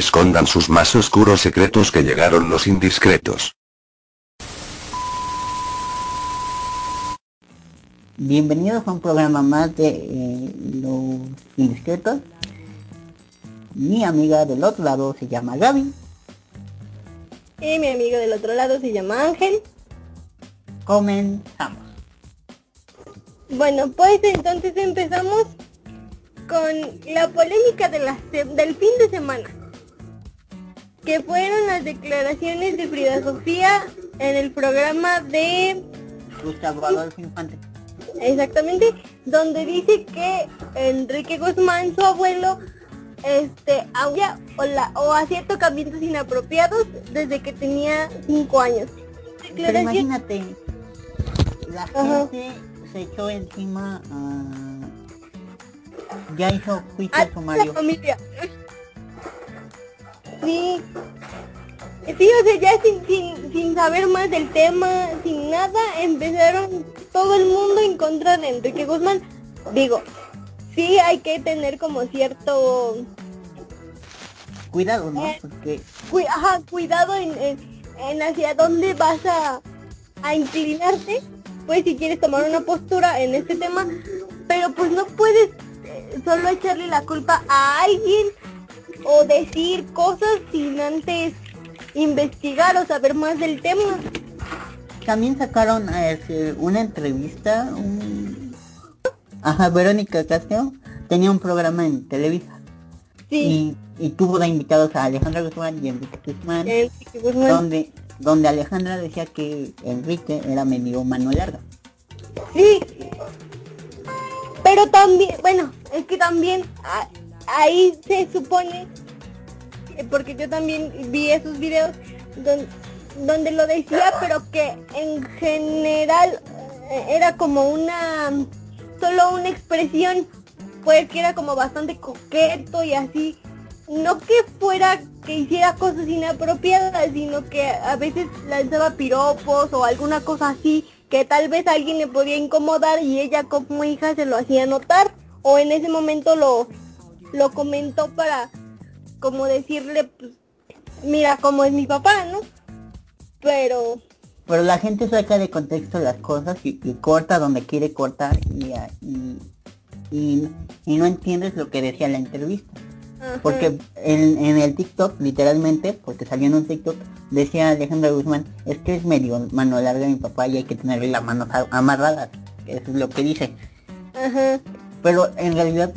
Escondan sus más oscuros secretos que llegaron los indiscretos. Bienvenidos a un programa más de eh, Los Indiscretos. Mi amiga del otro lado se llama Gaby. Y mi amigo del otro lado se llama Ángel. Comenzamos. Bueno, pues entonces empezamos con la polémica de la se- del fin de semana. Que fueron las declaraciones de Frida Sofía en el programa de Gustavo Adolfo Infante. Exactamente, donde dice que Enrique Guzmán, su abuelo, este, había o, la- o hacía tocamientos inapropiados desde que tenía cinco años. Pero imagínate, la Ajá. gente se echó encima a... Ya hizo juicio a la sumario. familia. Sí. Sí, o sea, ya sin, sin, sin saber más del tema, sin nada, empezaron todo el mundo en contra de Enrique Guzmán. Digo, sí hay que tener como cierto Cuidado, ¿no? Eh. Porque ajá, cuidado en, en, en hacia dónde vas a, a inclinarte, pues si quieres tomar una postura en este tema, pero pues no puedes eh, solo echarle la culpa a alguien o decir cosas sin antes investigar o saber más del tema. también sacaron este, una entrevista, un... Ajá, Verónica Castro tenía un programa en Televisa Sí, y, y tuvo de invitados a Alejandra Guzmán y Enrique Guzmán, Enrique Guzmán. donde, donde Alejandra decía que Enrique era medio mano larga. Sí. Pero también, bueno, es que también a- ahí se supone, eh, porque yo también vi esos videos don- donde lo decía, pero que en general eh, era como una, solo una expresión, pues que era como bastante coqueto y así. No que fuera que hiciera cosas inapropiadas, sino que a veces lanzaba piropos o alguna cosa así que tal vez alguien le podía incomodar y ella como hija se lo hacía notar o en ese momento lo, lo comentó para como decirle, pues, mira cómo es mi papá, ¿no? Pero Pero la gente saca de contexto las cosas y, y corta donde quiere cortar y, y, y, y no entiendes lo que decía la entrevista. ajá, Porque en, en el TikTok, literalmente, porque salió en un TikTok, decía Alejandra Guzmán, es que es medio mano larga mi papá y hay que tenerle las manos amarradas. Eso es lo que dice. ajá, Pero en realidad,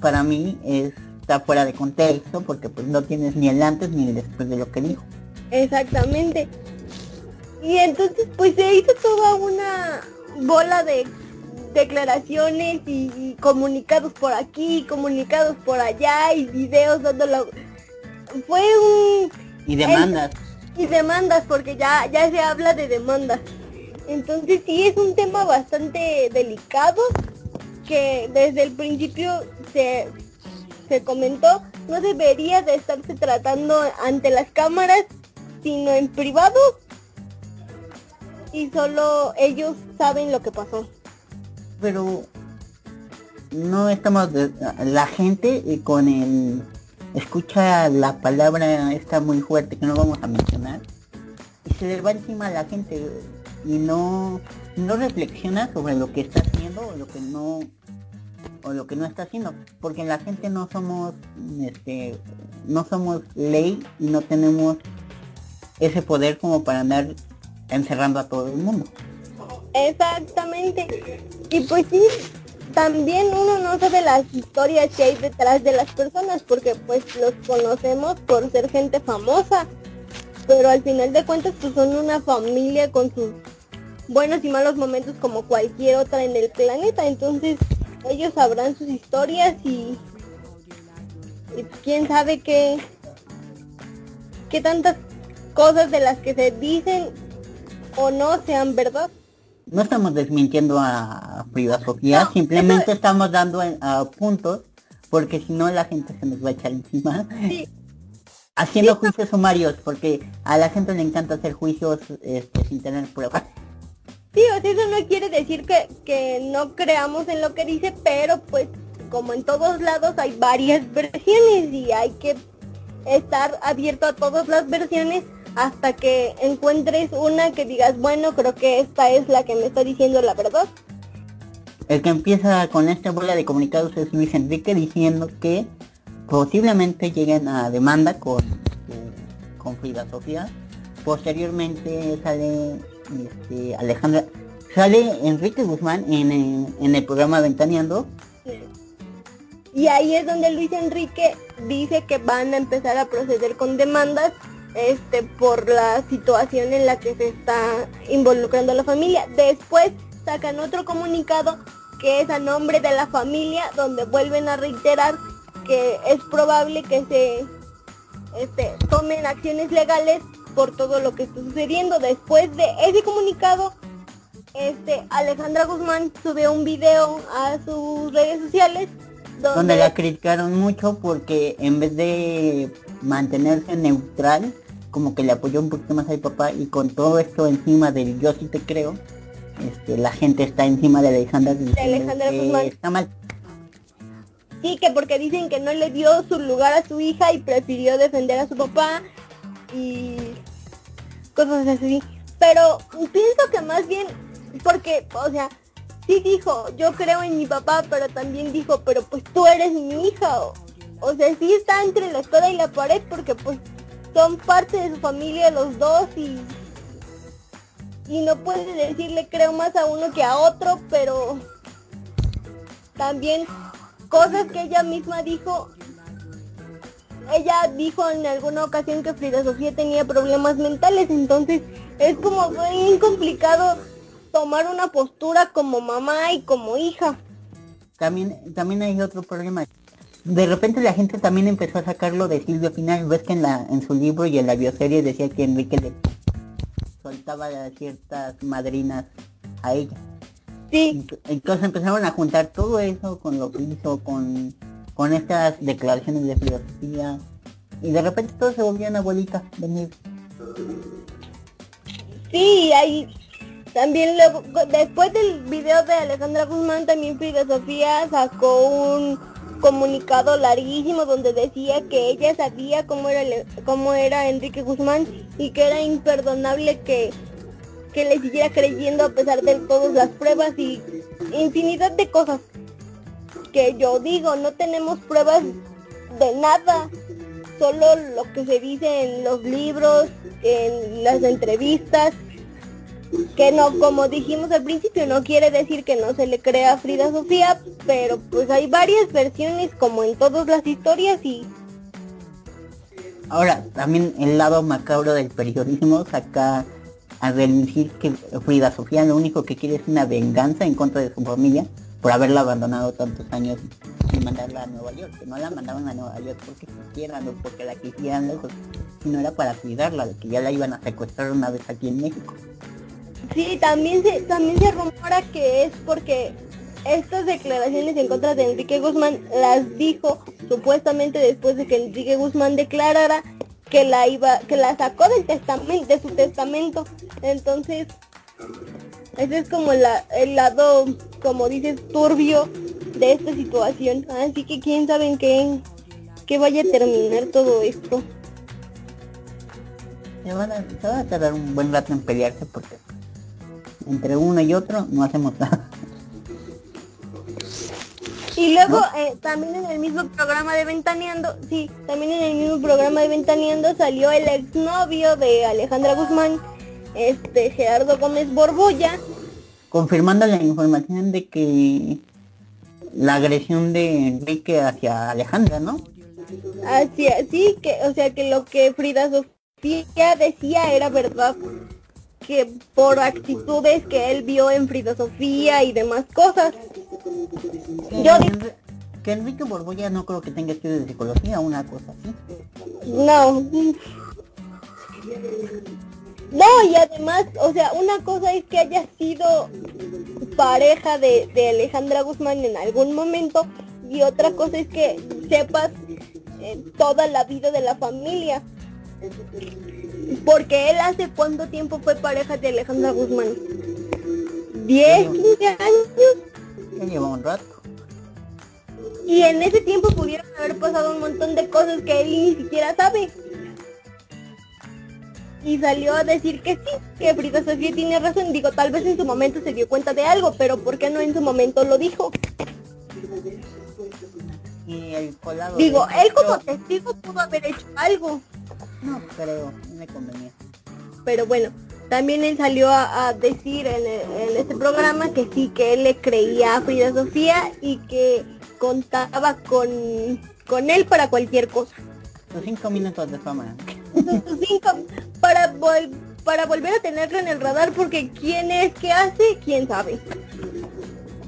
para mí, es- está fuera de contexto porque pues no tienes ni el antes ni el después de lo que dijo. exactamente. Y entonces pues se hizo toda una bola de declaraciones y, y comunicados por aquí, comunicados por allá y videos dándolo. Fue un Y demandas. y demandas porque ya ya se habla de demandas entonces sí es un tema bastante delicado que desde el principio se se comentó no debería de estarse tratando ante las cámaras sino en privado. Y solo ellos saben lo que pasó. Pero no estamos la gente eh, con el escucha la palabra esta muy fuerte que no vamos a mencionar y se le va encima a la gente y no no reflexiona sobre lo que está haciendo o lo que no o lo que no está haciendo porque la gente no somos este no somos ley y no tenemos ese poder como para andar encerrando a todo el mundo Exactamente. Y pues sí, también uno no sabe las historias que hay detrás de las personas porque pues los conocemos por ser gente famosa. Pero al final de cuentas pues son una familia con sus buenos y malos momentos como cualquier otra en el planeta. Entonces ellos sabrán sus historias y, y quién sabe qué, qué tantas cosas de las que se dicen o no sean verdad. No estamos desmintiendo a Frida Sofía, No, simplemente eso- estamos dando a, puntos, porque si no la gente se nos va a echar encima. Sí. Haciendo juicios sumarios, porque a la gente le encanta hacer juicios este, sin tener pruebas. Sí, o sea, eso no quiere decir que, que no creamos en lo que dice, pero pues como en todos lados hay varias versiones y hay que estar abierto a todas las versiones hasta que encuentres una que digas, bueno, creo que esta es la que me está diciendo la verdad. El que empieza con esta bola de comunicados es Luis Enrique diciendo que posiblemente lleguen a demanda con, con Frida Sofía. Posteriormente sale este, Alejandra, sale Enrique Guzmán en, en el programa Ventaneando. Y ahí es donde Luis Enrique dice que van a empezar a proceder con demandas este por la situación en la que se está involucrando la familia. Después sacan otro comunicado que es a nombre de la familia donde vuelven a reiterar que es probable que se este, tomen acciones legales por todo lo que está sucediendo. Después de ese comunicado, este Alejandra Guzmán sube un video a sus redes sociales donde la criticaron mucho porque en vez de mantenerse neutral, como que le apoyó un poquito más al papá y con todo esto encima del yo sí te creo, este, la gente está encima de Alejandra, de Alejandra Guzmán. Está mal. Sí, que porque dicen que no le dio su lugar a su hija y prefirió defender a su papá y cosas así. Pero pienso que más bien, porque, o sea, sí dijo, yo creo en mi papá, pero también dijo, pero pues tú eres mi hija. O, o sea, sí está entre la espada y la pared porque pues son parte de su familia los dos y y no puede decirle creo más a uno que a otro, pero también cosas que ella misma dijo. Ella dijo en alguna ocasión que Frida Sofía tenía problemas mentales, entonces es como muy complicado tomar una postura como mamá y como hija. También, también hay otro problema. De repente la gente también empezó a sacarlo de Silvio Final. Ves que en la en su libro y en la bioserie decía que Enrique le soltaba ciertas madrinas a ella. Sí. Entonces empezaron a juntar todo eso con lo que hizo, con, con estas declaraciones de filosofía. Y de repente todo se volvió una bolita de. Sí, ahí también luego, después del video de Alejandra Guzmán, también Frida Sofía sacó un comunicado larguísimo donde decía que ella sabía cómo era, cómo era Enrique Guzmán y que era imperdonable que, que le siguiera creyendo a pesar de todas las pruebas y infinidad de cosas que yo digo, no tenemos pruebas de nada, solo lo que se dice en los libros, en las entrevistas que no, como dijimos al principio, no quiere decir que no se le crea a Frida Sofía, pero pues hay varias versiones como en todas las historias y... Ahora, también el lado macabro del periodismo saca a decir que Frida Sofía lo único que quiere es una venganza en contra de su familia por haberla abandonado tantos años y mandarla a Nueva York, que no la mandaban a Nueva York porque quisieran o porque la quisieran lejos, sino era para cuidarla, que ya la iban a secuestrar una vez aquí en México. Sí, también se, también se rumora que es porque estas declaraciones en contra de Enrique Guzmán las dijo supuestamente después de que Enrique Guzmán declarara que la iba, que la sacó del testamento, de su testamento. Entonces, ese es como el lado, como dices, turbio de esta situación. Así que quién sabe en qué, qué vaya a terminar todo esto. Se van, a, se van a tardar un buen rato en pelearse porque entre uno y otro no hacemos nada. Y luego eh, también en el mismo programa de Ventaneando, sí, también en el mismo programa de Ventaneando salió el exnovio de Alejandra Guzmán, este Gerardo Gómez Borbolla. Confirmando la información de que la agresión de Enrique hacia Alejandra, ¿no? Así, sí, que, o sea que lo que Frida Sofía decía era verdad que por actitudes que él vio en filosofía y demás cosas. Yo que Enrique Borbolla no creo que tenga estudios de psicología o una cosa así. No. No, y además, o sea, una cosa es que haya sido pareja de, de Alejandra Guzmán en algún momento y otra cosa es que sepas eh, toda la vida de la familia. Porque él hace cuánto tiempo fue pareja de Alejandra Guzmán. ¿10, 15 años? Ya lleva un rato. Y en ese tiempo pudieron haber pasado un montón de cosas que él ni siquiera sabe. Y salió a decir que sí, que Frida Sofía tiene razón. Digo, tal vez en su momento se dio cuenta de algo, pero ¿por qué no en su momento lo dijo? Y el colado... Digo, él como testigo pudo haber hecho algo. No creo, no me convenía. Pero bueno, también él salió a, a decir en, en este programa que sí, que él le creía a Frida Sofía y que contaba con, con él para cualquier cosa. Sus cinco minutos de fama. Sus cinco para vol- para volver a tenerlo en el radar porque quién es, qué hace, quién sabe.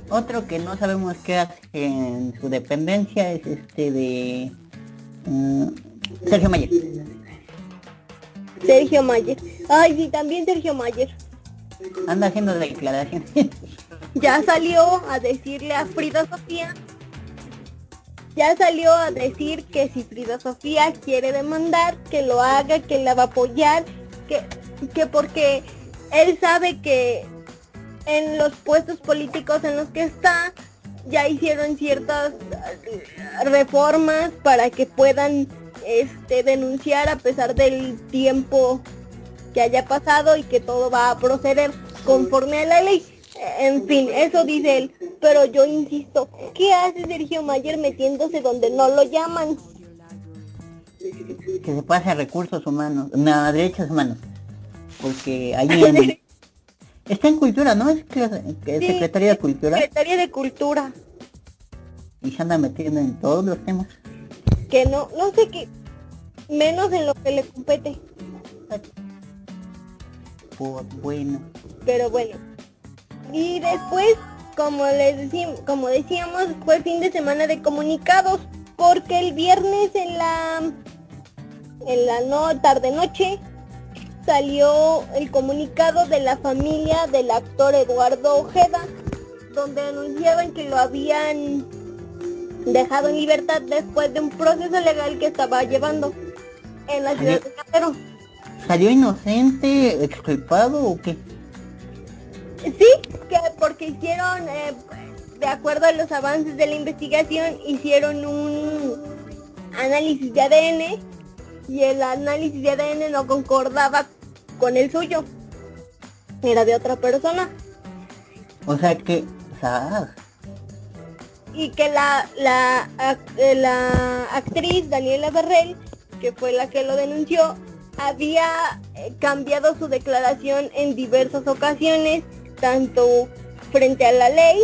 Otro que no sabemos qué hace en su dependencia es este de... mm, Sergio Mayer. Sergio Mayer. Ay, sí, también Sergio Mayer. Anda haciendo declaraciones. Ya salió a decirle a Frida Sofía. Ya salió a decir que si Frida Sofía quiere demandar, que lo haga, que la va a apoyar, que, que porque él sabe que en los puestos políticos en los que está ya hicieron ciertas eh, reformas para que puedan este denunciar a pesar del tiempo que haya pasado y que todo va a proceder conforme a la ley. En fin, eso dice él. Pero yo insisto, ¿qué hace Sergio Mayer metiéndose donde no lo llaman? que se pase a recursos humanos, no, a derechos humanos. Porque ahí en- está en cultura, ¿no? Es, que- que es Sí, secretaria de cultura Secretaria de Cultura. y se anda metiendo en todos los temas. Que no, no sé qué, menos en lo que le compete. Pues bueno, Pero bueno. Y después, como les decimos, como decíamos, fue fin de semana de comunicados, porque el viernes en la en la no tarde noche salió el comunicado de la familia del actor Eduardo Ojeda, donde anunciaban que lo habían dejado en libertad después de un proceso legal que estaba llevando en la ciudad de Guerrero. ¿salió inocente, exculpado o qué? Sí, que porque hicieron, eh, de acuerdo a los avances de la investigación, hicieron un análisis de ADN y el análisis de ADN no concordaba con el suyo. Era de otra persona. O sea que, sea, Y que la, la, eh, la actriz Daniela Barrell, que fue la que lo denunció, había eh, cambiado su declaración en diversas ocasiones, tanto frente a la ley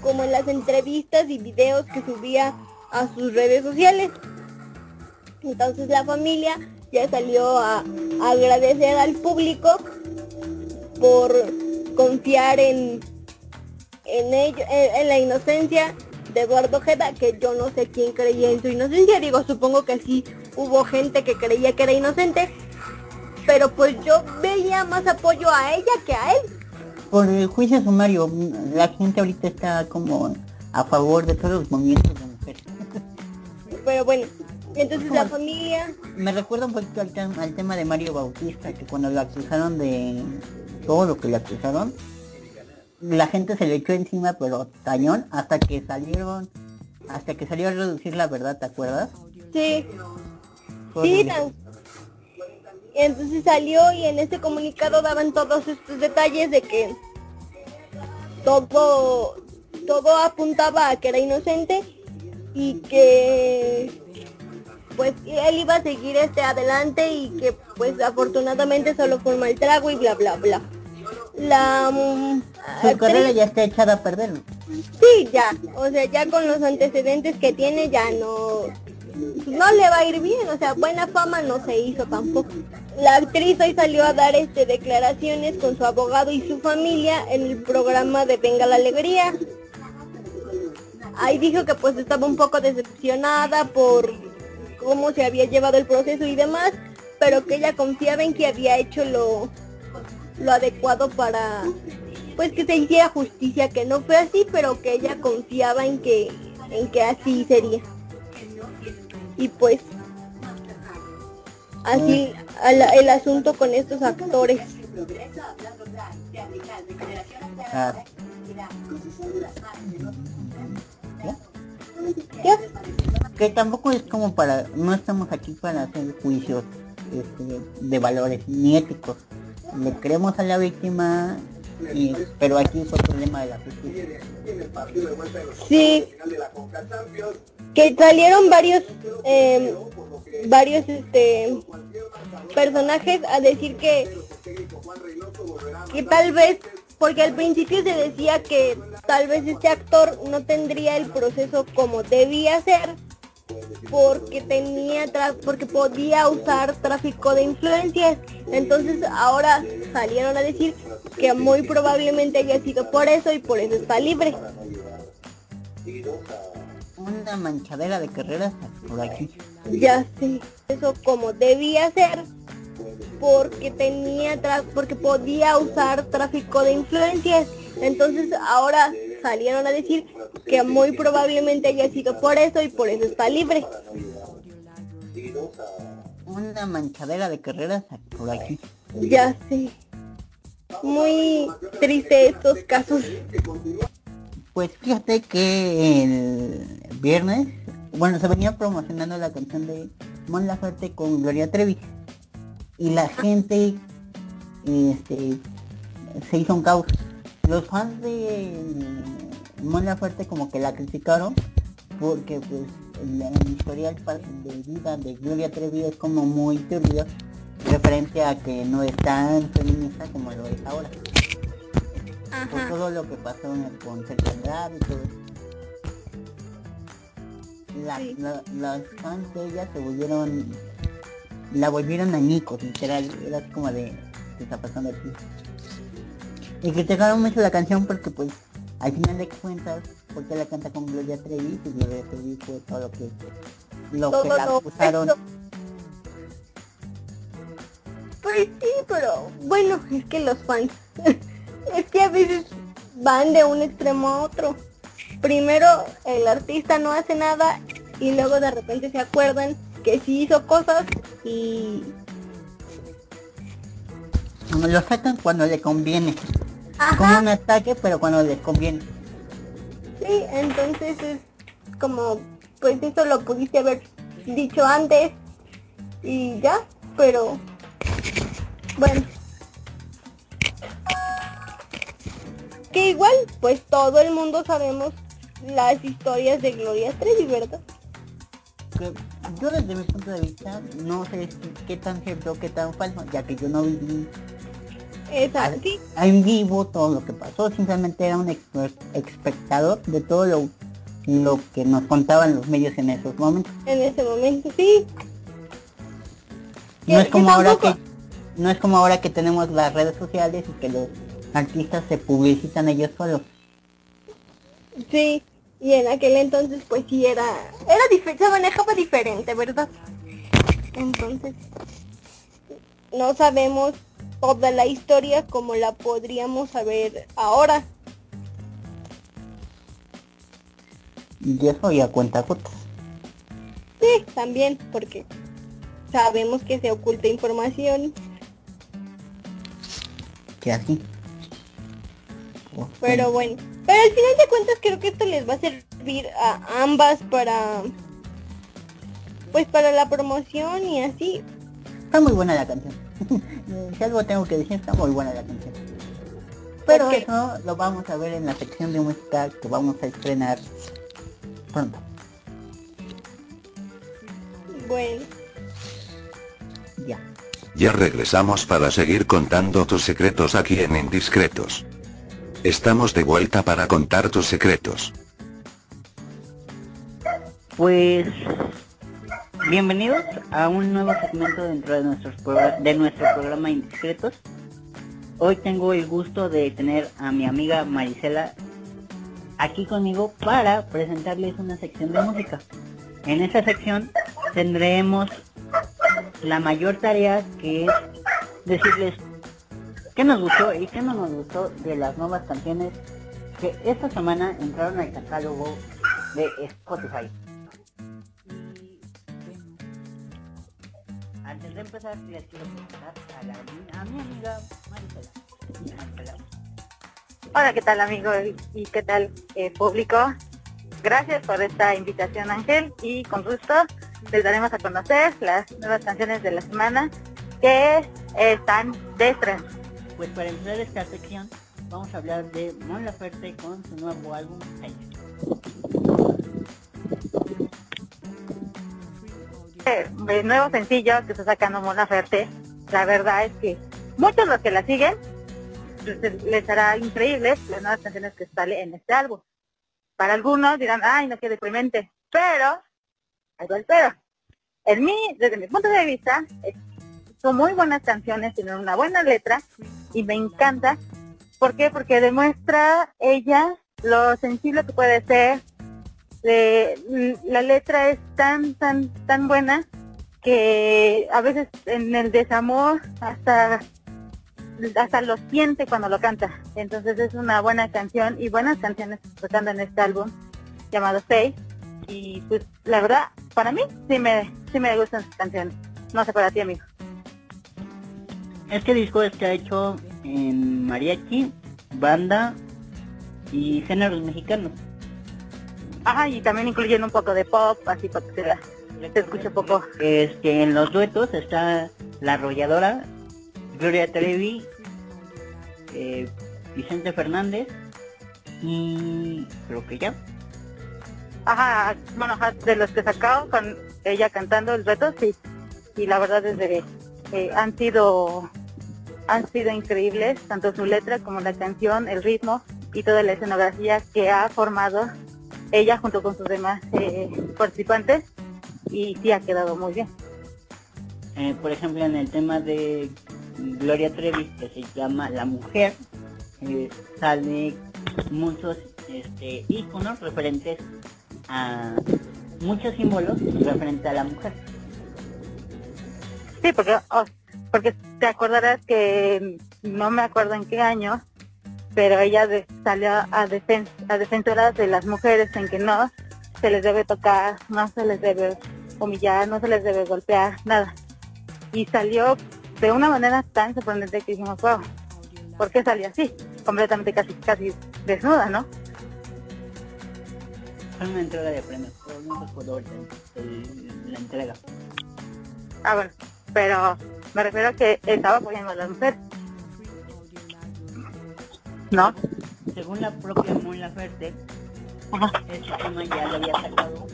como en las entrevistas y videos que subía a sus redes sociales. Entonces la familia ya salió a, agradecer al público por confiar en, en ello, en, en la inocencia de Eduardo Ojeda, que yo no sé quién creía en su inocencia, digo, supongo que sí hubo gente que creía que era inocente, pero pues yo veía más apoyo a ella que a él. Por el juicio sumario, la gente ahorita está como a favor de todos los movimientos de mujeres. Pero bueno, entonces la familia, Me recuerda un poquito al, tem- al tema de Mario Bautista, que cuando lo acusaron de todo lo que le acusaron, la gente se le echó encima, pero cañón, hasta que salieron, hasta que salió a reducir la verdad, ¿te acuerdas? sí, sí, tan- entonces salió y en este comunicado daban todos estos detalles de que todo, todo apuntaba a que era inocente y que pues él iba a seguir este adelante y que pues afortunadamente solo fue un mal trago y bla bla bla. La mm, Su actriz- carrera ya está echada a perder. Sí, ya. O sea, ya con los antecedentes que tiene ya no no le va a ir bien, o sea, buena fama no se hizo tampoco. La actriz hoy salió a dar este declaraciones con su abogado y su familia en el programa de Venga la Alegría. Ahí dijo que pues estaba un poco decepcionada por cómo se había llevado el proceso y demás, pero que ella confiaba en que había hecho lo, lo adecuado para pues que se hiciera justicia, que no fue así, pero que ella confiaba en que en que así sería. Y pues así el asunto con estos actores. Ah, ¿ya? Que tampoco es como para, no estamos aquí para hacer juicios este, de valores ni éticos. Le creemos a la víctima, pero aquí es el problema de la justicia. Sí. Que salieron varios, eh, varios este personajes a decir que que tal vez porque al principio se decía que tal vez este actor no tendría el proceso como debía ser porque tenía porque podía usar tráfico de influencias entonces ahora salieron a decir que muy probablemente haya sido por eso y por eso está libre. Una manchadera de carreras por aquí. Ya sé eso como debía ser porque tenía porque podía usar tráfico de influencias. Entonces ahora salieron a decir que muy probablemente haya sido por eso y por eso está libre. Una manchadera de carreras por aquí. Ya sé muy triste estos casos. Pues fíjate que el viernes bueno se venía promocionando la canción de Mon Laferte con Gloria Trevi. Y la gente este, se hizo un caos. Los fans de Mon Fuerte como que la criticaron porque pues el, historial de vida de Gloria Trevi es como muy turbio referente a que no es tan feminista como lo es ahora. Por todo lo que pasó en el concierto y todo las fans de ella se volvieron la volvieron añicos, literal, era como de, ¿qué está pasando aquí? Y criticaron mucho la canción porque pues, al final de cuentas, porque la canta con Gloria Trevi, y Gloria Trevi fue todo lo que, lo que la acusaron. Pues sí, pero bueno, es que los fans, es que a veces van de un extremo a otro. Primero el artista no hace nada y luego de repente se acuerdan que sí hizo cosas y lo sacan cuando le conviene. Como un ataque, pero cuando les conviene. Sí, entonces es como, pues eso lo pudiste haber dicho antes y ya, pero bueno. Que igual, pues todo el mundo sabemos las historias de Gloria Trevi, ¿verdad? yo desde mi punto de vista no sé qué tan cierto, qué tan falso, ya que yo no viví Exacto. en vivo todo lo que pasó, simplemente era un espectador de todo lo, lo que nos contaban los medios en esos momentos. En ese momento, sí. No es como ahora que no es como ahora que tenemos las redes sociales y que los artistas se publicitan ellos solos. Sí, y en aquel entonces pues sí era era se manejaba diferente verdad entonces no sabemos toda la historia como la podríamos saber ahora. Y eso ya cuenta gotas. Sí también porque sabemos que se oculta información que así pero bueno pero al final de cuentas creo que esto les va a servir a ambas para pues para la promoción y así. Está muy buena la canción. si algo tengo que decir, está muy buena la canción. Pero eso lo vamos a ver en la sección de música que vamos a estrenar pronto. Bueno. Ya. Regresamos para seguir contando tus secretos aquí en Indiscretos. Estamos de vuelta para contar tus secretos. Pues bienvenidos a un nuevo segmento dentro de, nuestros de nuestro programa Indiscretos. Hoy tengo el gusto de tener a mi amiga Marisela aquí conmigo para presentarles una sección de música. En esta sección tendremos la mayor tarea que es decirles qué nos gustó y qué no nos gustó de las nuevas canciones que esta semana entraron al catálogo de Spotify. Antes de empezar les quiero presentar a, mi amiga Marisela. Hola, ¿qué tal amigo? ¿Y qué tal eh, público? gracias por esta invitación Ángel y con gusto les daremos a conocer las nuevas canciones de la semana que están de estreno. Pues para empezar esta sección vamos a hablar de Mon Laferte con su nuevo álbum El nuevo sencillo que está sacando Mon Laferte, la verdad es que muchos los que la siguen les hará increíble las nuevas canciones que sale en este álbum. Para algunos dirán, ay, no, qué deprimente. Pero, pero. En mí, desde mi punto de vista, son muy buenas canciones, tienen una buena letra y me encanta. ¿Por qué? Porque demuestra ella lo sensible que puede ser. la letra es tan, tan, tan buena que a veces en el desamor hasta hasta lo siente cuando lo canta. Entonces es una buena canción y buenas canciones tocando en este álbum llamado Face. Y pues la verdad, para mí sí me, sí me gustan sus canciones. No sé para ti, amigo. Este disco está hecho en mariachi, banda y géneros mexicanos. Ajá, y también incluyen un poco de pop, así para que se, se escuche poco. Este, en los duetos está La Arrolladora, Gloria Trevi, eh, Vicente Fernández y creo que ya. Ajá, bueno, de los que sacado con ella cantando el reto, sí. Y la verdad es que eh, han sido han sido increíbles, tanto su letra como la canción, el ritmo y toda la escenografía que ha formado ella junto con sus demás eh, participantes y sí ha quedado muy bien. por ejemplo, en el tema de Gloria Trevi, que se llama La Mujer, eh, sale muchos este, iconos referentes a muchos símbolos referentes a la mujer. Sí, porque, porque te acordarás que no me acuerdo en qué año, pero ella salió a, a defensora de las mujeres en que no se les debe tocar, no se les debe humillar, no se les debe golpear, nada. Y salió de una manera tan sorprendente que dijimos, wow, ¿por qué salió así? Completamente casi casi desnuda, ¿no? Fue una entrega de premios, no puedo la entrega. Ah, bueno, pero me refiero a que estaba apoyando a las mujeres. ¿No? Según la propia Mon Laferte, este tema ya lo había sacado.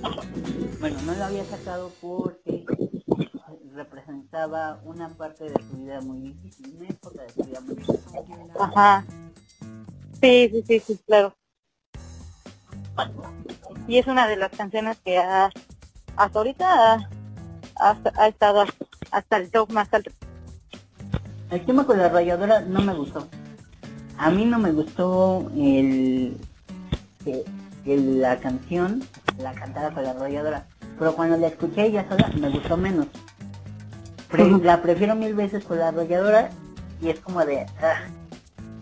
Bueno, no lo había sacado porque representaba una parte de su vida muy difícil, una época de su vida muy difícil. Ajá. Sí, sí, sí, sí, claro. Y es una de las canciones que ha, hasta ahorita ha, estado hasta el top más alto. El tema con la rayadora no me gustó. A mí no me gustó el que, la canción la cantara con la rayadora. Pero cuando la escuché ella sola me gustó menos la prefiero mil veces con la arrolladora y es como de... Ah.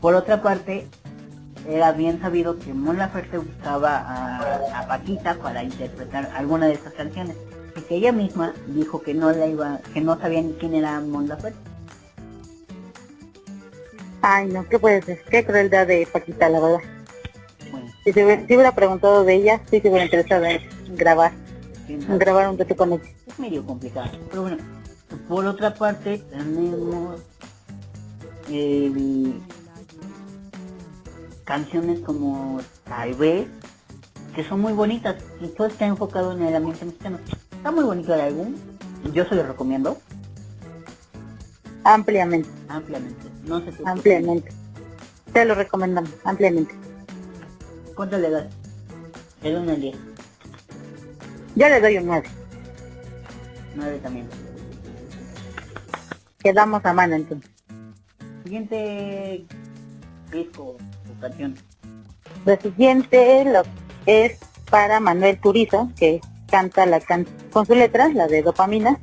Por otra parte, era bien sabido que Mon Laferte buscaba a, Paquita para interpretar alguna de esas canciones. Y que ella misma dijo que no la iba, que no sabía ni quién era Mon Laferte. Ay no, ¿qué puede ser? Qué crueldad de Paquita, la verdad. Si, se hubiera, preguntado de ella, sí se hubiera interesado en grabar. En grabar un reto con ella. Es medio complicado, pero bueno, por otra parte, tenemos canciones como Tal vez, que son muy bonitas y todo está enfocado en el ambiente mexicano. Está muy bonito el álbum, yo se lo recomiendo. Ampliamente. Ampliamente, no sé Ampliamente. Te lo recomendamos, ampliamente. ¿Cuánto le das? El 1 al 10. Yo le doy un 9. 9 también quedamos a mano entonces. Siguiente disco o canción. Lo siguiente lo es para Manuel Turizo, que canta la can con su letra, la de dopamina,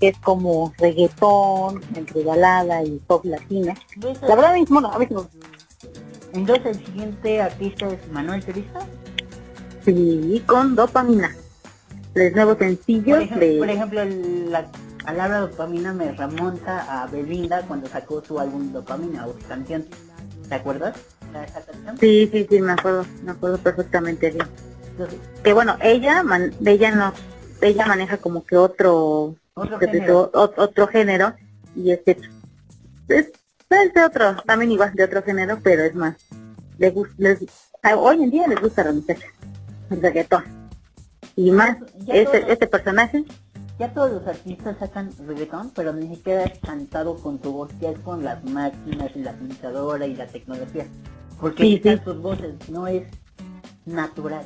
que es como reggaetón, entre balada y pop latina. La verdad mismo no, a. Entonces el siguiente artista es Manuel Turizo. Sí, con dopamina. Les nuevo sencillo de... Por ejemplo, la palabra dopamina me remonta a Belinda cuando sacó su álbum Dopamina o su canción. ¿Te acuerdas canción? Sí, sí, sí, me acuerdo, me acuerdo perfectamente bien. que bueno, ella man, ella no, ella maneja como que otro Otro género. o- otro género y este es, es de otro, también igual de otro género, pero es más, les, a- hoy en día les gusta la muchachas, el reggaetón. Y más, Ya este, este personaje, Ya todos los artistas sacan reggaetón, pero ni siquiera es cantado con tu voz, ya es con las máquinas y la computadora y la tecnología. Porque Sí, sus voces, no es natural.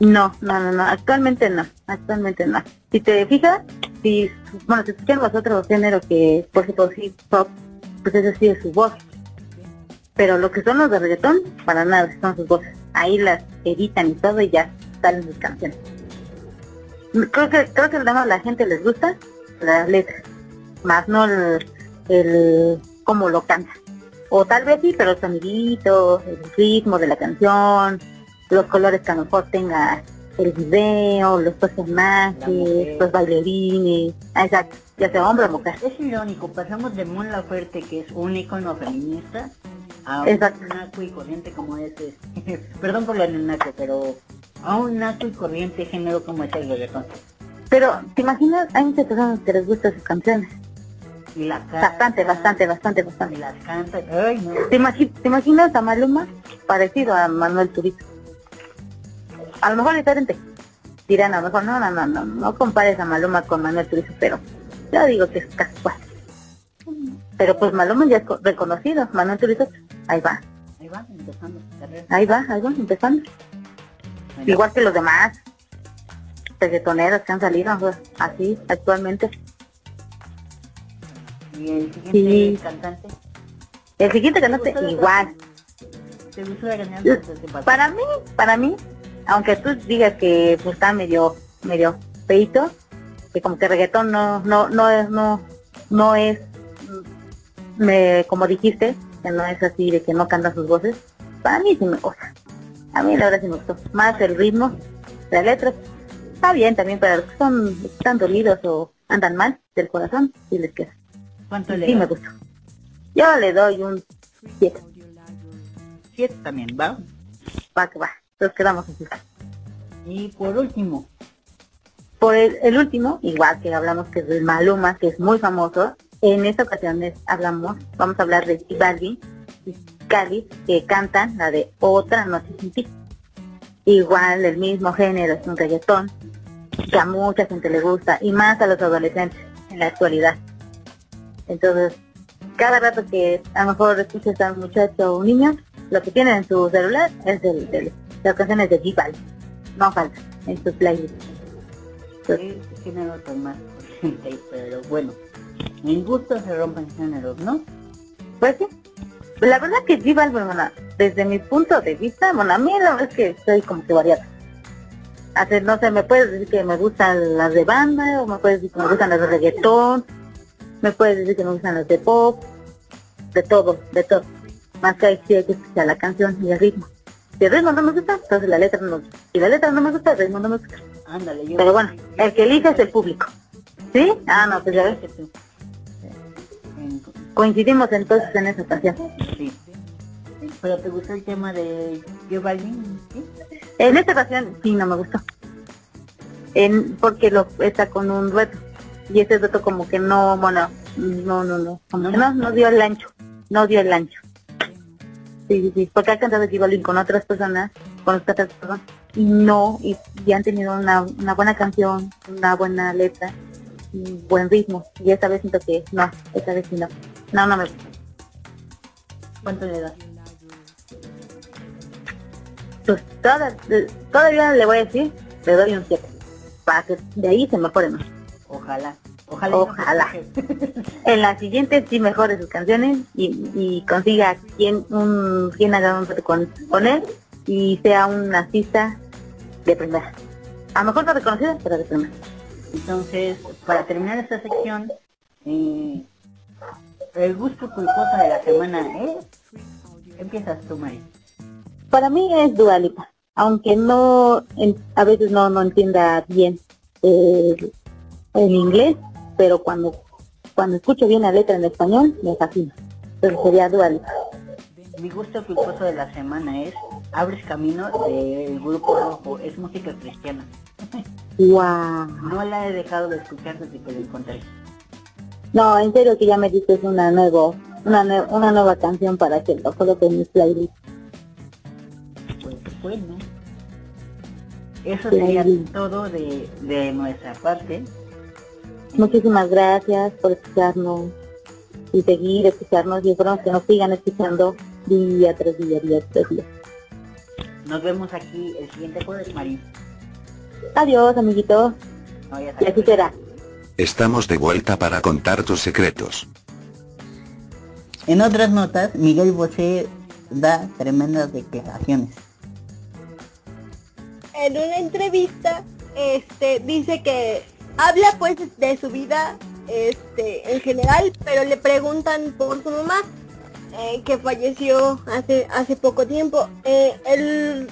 no, no, no, no, actualmente no, actualmente no. Si te fijas, si, bueno, si escuchan los otros géneros que, por ejemplo, hip hop, pues eso sí es su voz. Pero lo que son los de reggaetón, para nada, son sus voces. Ahí las editan y todo y ya salen sus canciones. Creo que, creo que a la gente les gusta las letras, más no el, el cómo lo canta. O tal vez sí, pero el sonidito, el ritmo de la canción, los colores que a lo mejor tenga el video, los personajes, los bailarines, ah, exacto, ya sea hombre o mujer. Es irónico, pasamos de Mon Laferte, que es un icono feminista, a Exacto. un naco y corriente como ese. Perdón por lo del naco, pero a un naco y corriente género como es el reggaetón. Pero, ¿te imaginas? Hay muchas personas que les gustan sus canciones. Y la Bastante, bastante, bastante, Y bastante. las canta. Ay, no. ¿Te, imagi- te imaginas a Maluma parecido a Manuel Turizo? A lo mejor diferente. Dirán a lo mejor, no, no, no, no, no compares a Maluma con Manuel Turizo, pero yo digo que es casi igual. Pero pues Maluma ya es co- reconocido, Manuel Turizo, ahí va, Ahí va, empezando ahí va, ahí va, empezando. Bueno, Igual que los demás reggaetoneros que han salido así actualmente. Y el siguiente Sí. cantante. El siguiente cantante ¿Te gustó la igual. ¿Te gustó la canción? Entonces, ¿qué pasa? Para mí, para mí, aunque tú digas que pues, está medio, medio feito, que como que reggaetón no, no, no es, no, no es, mm, me, como dijiste, que no es así de que no cantan sus voces, para mí sí me gusta. A mí la verdad sí me gustó. Más el ritmo, las letras, está bien también para los que son, están dolidos o andan mal del corazón, sí les queda. ¿Cuánto le Sí me das? gustó. Yo le doy un 7, Siete también, ¿va? va que va. Nos quedamos así. Y por último, Por el, el último, igual que hablamos que es de Maluma, que es muy famoso, en esta ocasión les hablamos, vamos a hablar de Balvin y Cali, que cantan la de Otra Noche Sin Ti. Igual el mismo género, es un reggaetón, que a mucha gente le gusta, y más a los adolescentes en la actualidad. Entonces, cada rato que a lo mejor escuchas a un muchacho o un niño, lo que tienen en su celular es el, el- las canciones de J Balvin. No falta en su playlist. Pues, ¿qué género tan más corriente? Pero bueno, en gusto se rompen géneros, ¿no? Pues sí. La verdad que J Balvin, bueno, desde mi punto de vista, bueno, a mí la verdad es que soy como que variada. Hace, no sé, me puedes decir que me gustan las de banda, o me puedes decir que me gustan las de reggaetón, me puedes decir que me gustan las de pop, de todo, de todo. Más que ahí sí hay que escuchar la canción y el ritmo. Si el ritmo no me gusta, entonces la letra no me gusta. Si la letra no me gusta, el ritmo no me gusta. Ándale, yo... Pero bueno, el que elige es el público. ¿Sí? Ah, no, pues ya ves. Coincidimos entonces en esa ocasión. Sí. ¿Pero te gustó el tema de J Balvin? ¿Sí? En esta ocasión sí no me gustó. En, porque lo está con un dueto. Y ese dueto como que no, bueno, no, no, no, no, no dio el ancho, no dio el ancho. Sí, sí, sí, porque ha cantado Balvin con otras personas, con otras personas, y no, y, y han tenido una, una buena canción, una buena letra, un buen ritmo. Y esta vez siento que no, esta vez sí no. No, no me. ¿Cuánto le das? Pues toda- todavía le voy a decir, le doy un 7. Para que de ahí se mejore más. Ojalá. Ojalá. Ojalá. En la siguiente sí mejore sus canciones y, y consiga quien un quien haga un reto con, con él y sea un artista de primera. A lo mejor no reconocido, pero de primera. Entonces, para terminar esta sección, eh, el gusto culposo de la semana es... Empiezas tú, Mari. Para mí es Dualipa, aunque no en- a veces no, no entienda bien eh, el inglés, pero cuando cuando escucho bien la letra en español me fascina. Entonces sería Dualipa. Mi gusto culposo de la semana es Abres Camino del Grupo Rojo. Es música cristiana. Wow. No la he dejado de escuchar desde que la encontré. No, en serio que ya me dices una nuevo, una, nue- una nueva canción para que lo coloque en mi playlist. Pues bueno. Eso Sí. sería todo de, de nuestra parte. Muchísimas gracias por escucharnos y seguir escucharnos y esperamos que nos sigan escuchando día tras día, día tras día. Nos vemos aquí el siguiente jueves, Marín. Adiós, amiguitos. No, ya Y así será. Estamos de vuelta para contar tus secretos. En otras notas, Miguel Bosé da tremendas declaraciones. en una entrevista este dice que habla pues de su vida este en general pero le preguntan por su mamá eh, que falleció hace hace poco tiempo. Eh, el-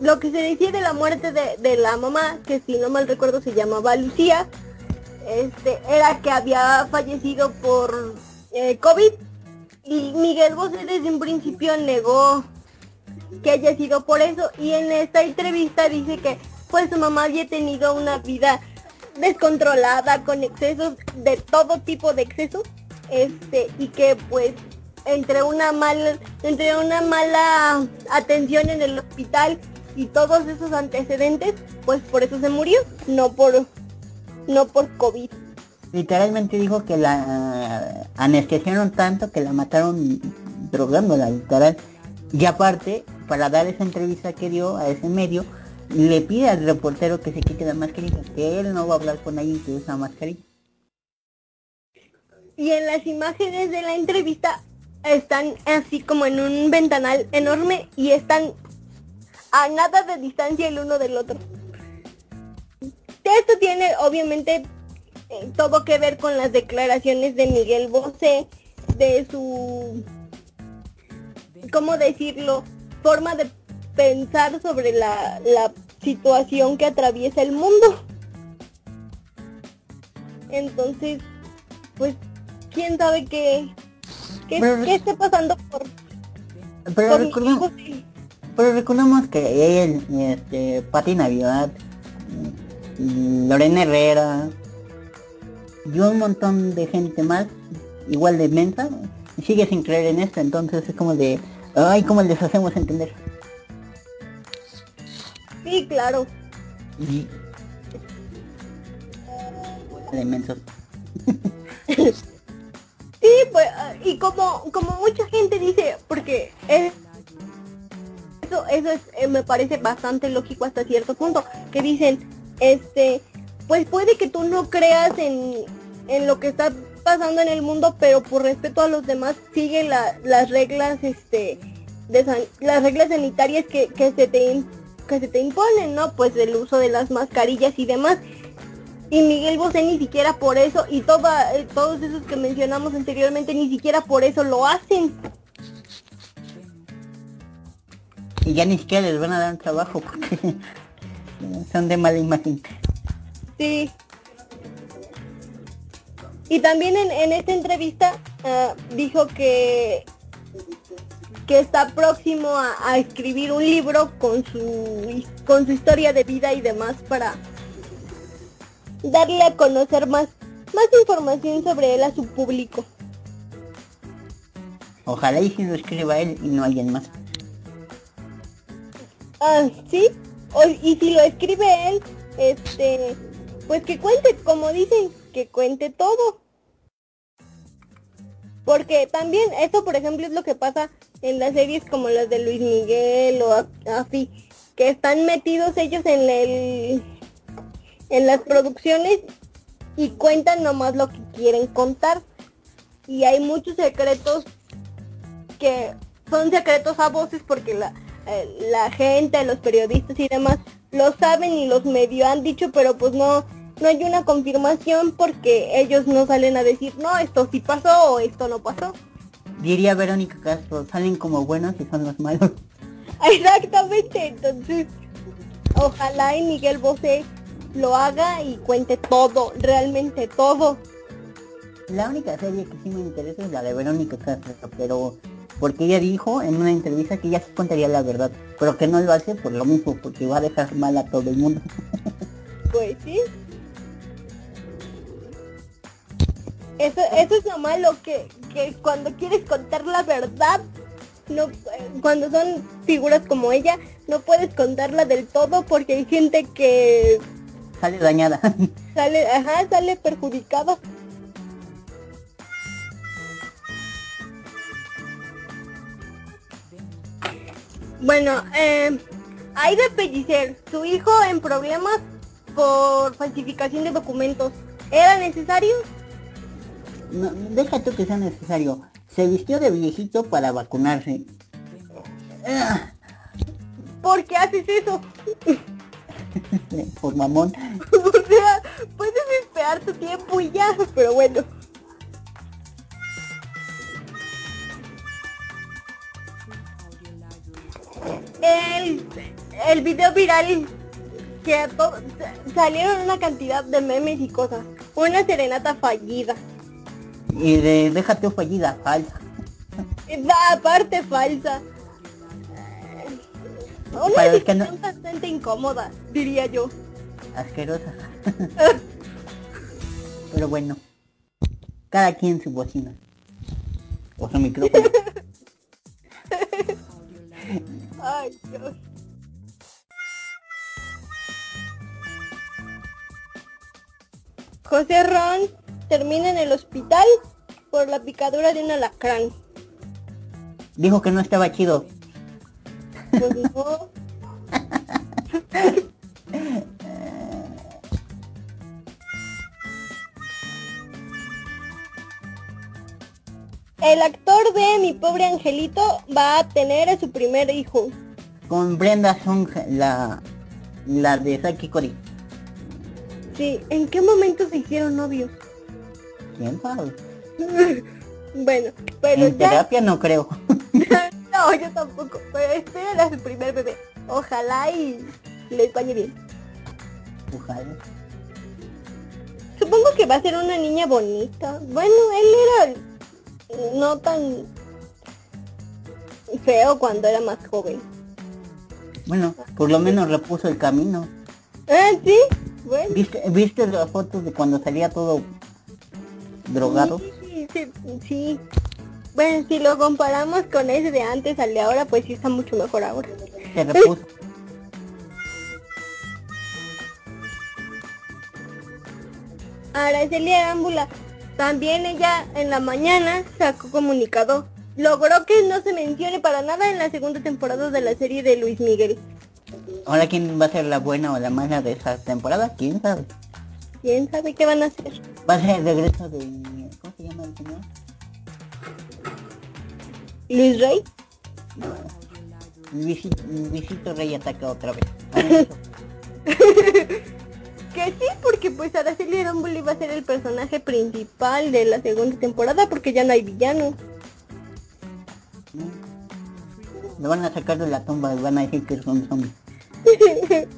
lo que se decía de la muerte de, de la mamá que si no mal recuerdo se llamaba Lucía este era que había fallecido por eh, COVID. Y Miguel Bosé desde un principio negó que haya sido por eso. Y en esta entrevista dice que pues su mamá había tenido una vida descontrolada con excesos de todo tipo de excesos este y que pues entre una mala entre una mala atención en el hospital y todos esos antecedentes pues por eso se murió no por no por covid Literalmente dijo que la anestesiaron tanto que la mataron drogándola, literal. Y aparte, para dar esa entrevista que dio a ese medio, le pide al reportero que se quite la mascarilla, que él no va a hablar con alguien que usa mascarilla. y en las imágenes de la entrevista están así como en un ventanal enorme y están a nada de distancia el uno del otro. Esto tiene obviamente eh, todo que ver con las declaraciones de Miguel Bosé, de su, ¿cómo decirlo?, forma de pensar sobre la, la situación que atraviesa el mundo. Entonces, pues, quién sabe qué, qué, Pero- qué esté pasando por, Pero por Bosé. pero que él, este, Pati Navidad, Lorena Herrera y un montón de gente más, igual de mensa, sigue sin creer en esto, entonces es como de, ay, ¿cómo les hacemos entender? Sí, claro. Y... Sí, pues, y como, como mucha gente dice, porque es- eso, eso es, eh, me parece bastante lógico hasta cierto punto, que dicen, este, pues puede que tú no creas en, en lo que está pasando en el mundo, pero por respeto a los demás sigue la- las reglas, este, de san- las reglas sanitarias que, que se te que se te imponen, ¿no? Pues el uso de las mascarillas y demás y Miguel Bosé ni siquiera por eso y toda, eh, todos esos que mencionamos anteriormente ni siquiera por eso lo hacen. Y ya ni siquiera les van a dar un trabajo porque son de mala imagen. Sí. Y también en, en esta entrevista ah, dijo que que está próximo a, a escribir un libro con su con su historia de vida y demás para darle a conocer más más información sobre él a su público. Ojalá y si lo escriba él y no alguien más. Ah, sí. O- y si lo escribe él, este, pues que cuente, como dicen, que cuente todo. Porque también eso, por ejemplo, es lo que pasa en las series como las de Luis Miguel o así, que están metidos ellos en el, en las producciones y cuentan nomás lo que quieren contar. Y hay muchos secretos que son secretos a voces porque la, eh, la gente, los periodistas y demás lo saben y los medio han dicho, pero pues no, no hay una confirmación porque ellos no salen a decir, no, esto sí pasó o esto no pasó. Diría Verónica Castro, salen como buenos y son los malos. Exactamente, entonces ojalá y Miguel Bosé lo haga y cuente todo, realmente todo. La única serie que sí me interesa es la de Verónica Castro, pero porque ella dijo en una entrevista que ella sí contaría la verdad, pero que no lo hace por lo mismo, porque va a dejar mal a todo el mundo. Pues sí. Eso, eso es lo malo, que, que cuando quieres contar la verdad, no, eh, cuando son figuras como ella, no puedes contarla del todo porque hay gente que Sale dañada. sale, ajá, sale perjudicada. Bueno, eh, Aida Pellicer, su hijo en problemas por falsificación de documentos. ¿Era necesario? No, deja tú que sea necesario. Se vistió de viejito para vacunarse. Ah, ¿Por qué haces eso? Por mamón. o sea, puedes esperar tu tiempo y ya, pero bueno. El, el video viral que salieron una cantidad de memes y cosas. Una serenata fallida. Y de déjate fallida, falsa. Va, aparte falsa. Una Para los que no- situación bastante incómoda, diría yo. Asquerosa. Pero bueno. Cada quien su bocina. O su micrófono. Ay, Dios. José Ron termina en el hospital por la picadura de un alacrán. Dijo que no estaba chido. Pues no. El actor de Mi pobre angelito va a tener a su primer hijo. Con Brenda Song, la, la de Saki Cody. Sí, ¿en qué momento se hicieron novios? ¿Quién sabe? Bueno, pero En ya... terapia no creo. no, yo tampoco. Pero esperen a su primer bebé. Ojalá y les vaya bien. Ojalá. Supongo que va a ser una niña bonita. Bueno, él era no tan feo cuando era más joven. Bueno, por lo menos repuso el camino. Ah, sí. Bueno. ¿Viste, ¿Viste las fotos de cuando salía todo drogado? Sí, sí, sí. Bueno, si lo comparamos con ese de antes al de ahora, pues sí está mucho mejor ahora. Se repuso. Araceli Arámbula, también ella en la mañana sacó comunicado. Logró que no se mencione para nada en la segunda temporada de la serie de Luis Miguel. Ahora quién va a ser la buena o la mala de esa temporada, quién sabe. ¿Quién sabe qué van a hacer? Va a ser el regreso de... ¿Cómo se llama el señor? ¿Luis Rey? Luisito, Luisito Rey ataca otra vez. Que sí, porque pues Araceli Arámbula iba a ser el personaje principal de la segunda temporada porque ya no hay villano. Lo van a sacar de la tumba y van a decir que son zombies.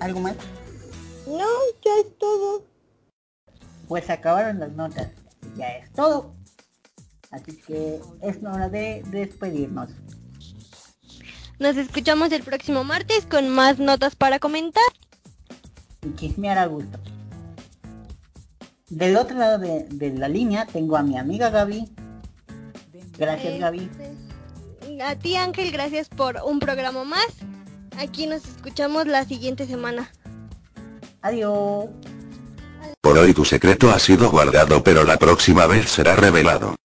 ¿Algo más? No, ya es todo. Pues acabaron las notas. Ya es todo. Así que es hora de despedirnos. Nos escuchamos el próximo martes con más notas para comentar. Y chismear a gusto. Del otro lado de, de la línea tengo a mi amiga Gaby. Gracias Eh, Gaby. A ti Ángel, gracias por un programa más. Aquí nos escuchamos la siguiente semana. Adiós. Por hoy tu secreto ha sido guardado pero la próxima vez será revelado.